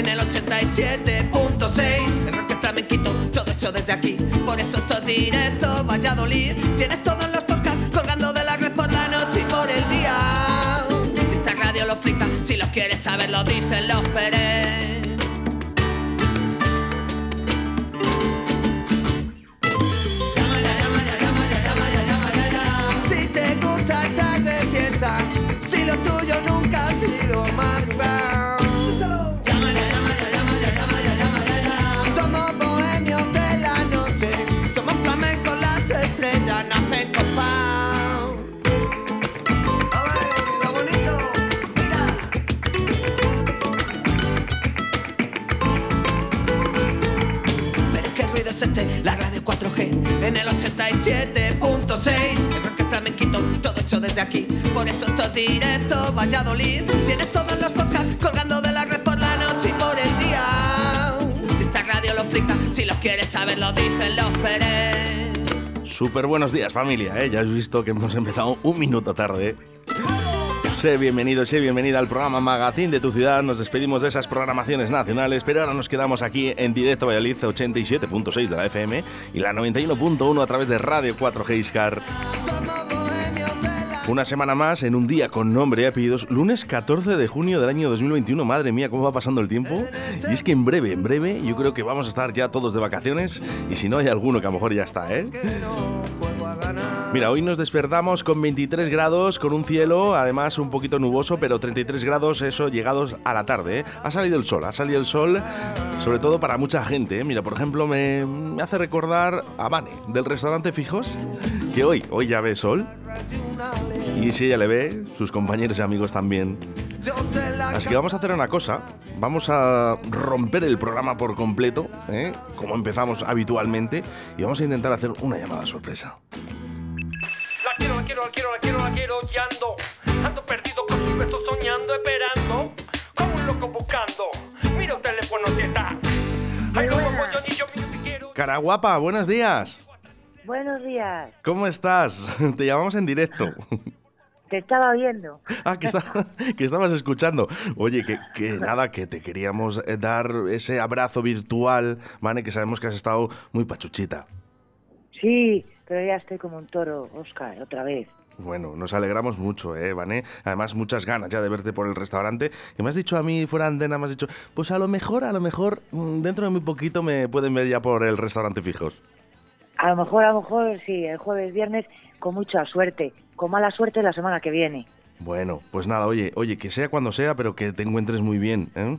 en el 87.6. El rock flamenquito, todo hecho desde aquí. Por eso esto es directo, Valladolid. Tienes todos los podcasts colgando de la red por la noche y por el día. Si esta radio lo flipa, si los quieres saber, lo dicen los Pérez. Es este, la radio 4G en el 87.6. El rock flamenquito, todo hecho desde aquí. Por eso esto es directo, Valladolid. Tienes todos los podcasts colgando de la red por la noche y por el día. Si esta radio lo flipa, si los quieres saber, lo dicen los Pérez. Súper buenos días familia, ¿eh? ya has visto que hemos empezado un minuto tarde. Sé bienvenido, sé bienvenida al programa Magazine de tu ciudad. Nos despedimos de esas programaciones nacionales, pero ahora nos quedamos aquí en directo Valladolid 87.6 de la FM y la 91.1 a través de Radio 4G Iscar. Somos bohemios de la Una semana más en un día con nombre y apellidos, lunes 14 de junio del año 2021. Madre mía, cómo va pasando el tiempo. Y es que en breve, en breve, yo creo que vamos a estar ya todos de vacaciones. Y si no, hay alguno que a lo mejor ya está, ¿eh? Mira, hoy nos despertamos con 23 grados, con un cielo además un poquito nuboso, pero 33 grados, eso llegados a la tarde. ¿eh? Ha salido el sol, ha salido el sol, sobre todo para mucha gente. ¿eh? Mira, por ejemplo, me, hace recordar a Vane, del restaurante Fijos, que hoy, hoy ya ve sol. Y si ella le ve, sus compañeros y amigos también. Así que vamos a hacer una cosa, vamos a romper el programa por completo, ¿eh? como empezamos habitualmente, y vamos a intentar hacer una llamada sorpresa. Quiero, la quiero, la quiero, la quiero, y ando Ando perdido con sus besos soñando, esperando Como un loco buscando Mira un teléfono si está Ay, loco, yo ni yo te quiero Cara guapa, buenos días. Buenos días. ¿Cómo estás? Te llamamos en directo. Te estaba viendo. Ah, que, está- que estabas escuchando. Oye, que, que nada, que te queríamos eh, dar ese abrazo virtual, ¿vale? Que sabemos que has estado muy pachuchita. Sí, pero ya estoy como un toro, Oscar, otra vez. Bueno, nos alegramos mucho, ¿eh, Vané? Además, muchas ganas ya de verte por el restaurante. Y me has dicho a mí, fuera de antena, me has dicho, pues a lo mejor, a lo mejor, mm, dentro de muy poquito me pueden ver ya por el restaurante fijos. A lo mejor, a lo mejor, sí, el jueves, viernes, con mucha suerte. Con mala suerte la semana que viene. Bueno, pues nada, oye, oye, que sea cuando sea, pero que te encuentres muy bien, ¿eh?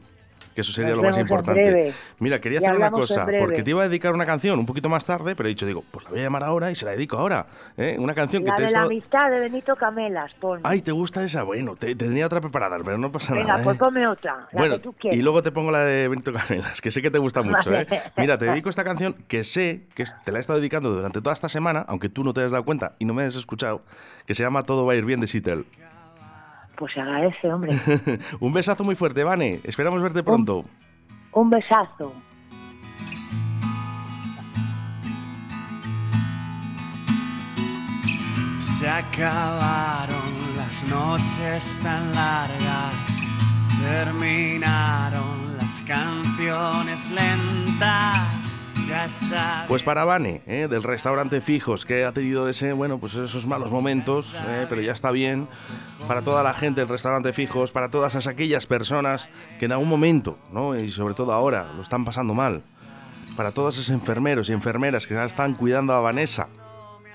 Que eso sería Nos lo más importante. Mira, quería hacer una cosa, porque te iba a dedicar una canción un poquito más tarde, pero he dicho, digo, pues la voy a llamar ahora y se la dedico ahora. ¿eh? Una canción que La te he de la estado... amistad de Benito Camelas, pon. Ay, ¿te gusta esa? Bueno, te, te tenía otra preparada, pero no pasa Venga, nada. pues ¿eh? ponme otra, la bueno, que tú quieras. y luego te pongo la de Benito Camelas, que sé que te gusta mucho, ¿eh? Mira, te dedico esta canción que sé que te la he estado dedicando durante toda esta semana, aunque tú no te hayas dado cuenta y no me hayas escuchado, que se llama Todo va a ir bien de Seattle. Pues se agradece, hombre. Un besazo muy fuerte, Vane. Esperamos verte pronto. un besazo. Se acabaron las noches tan largas, terminaron las canciones lentas. Pues para Vane, ¿eh? del restaurante Fijos, que ha tenido ese, bueno, pues esos malos momentos, ¿eh? pero ya está bien. Para toda la gente del restaurante Fijos, para todas esas, aquellas personas que en algún momento, ¿no? y sobre todo ahora, lo están pasando mal. Para todos esos enfermeros y enfermeras que están cuidando a Vanessa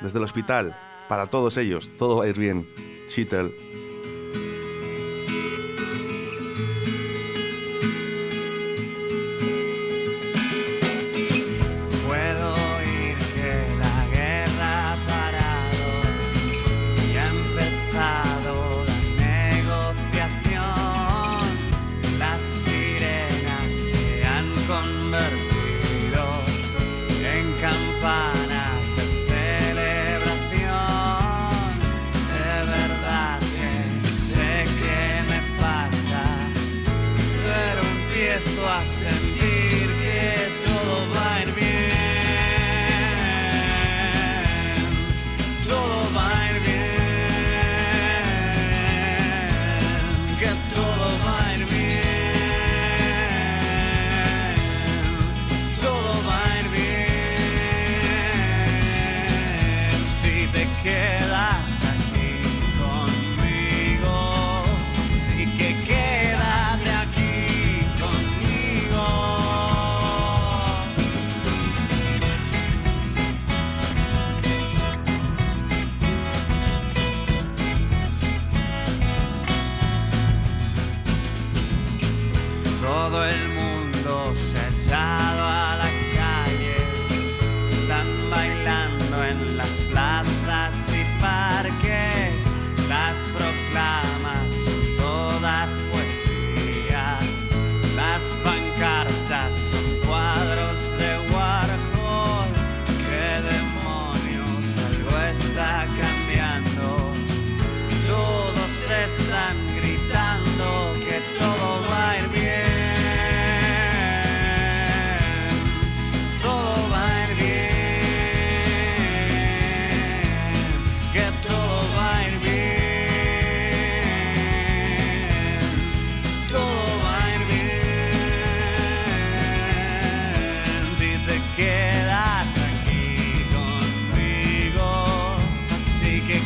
desde el hospital. Para todos ellos, todo va a ir bien. Seattle. matter.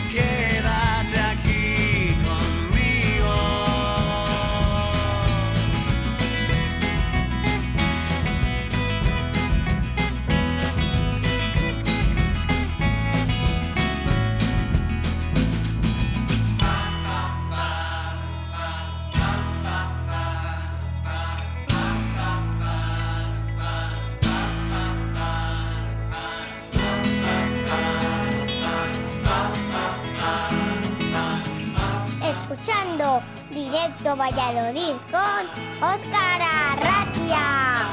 Así escuchando Directo Valladolid con Óscar Arratia.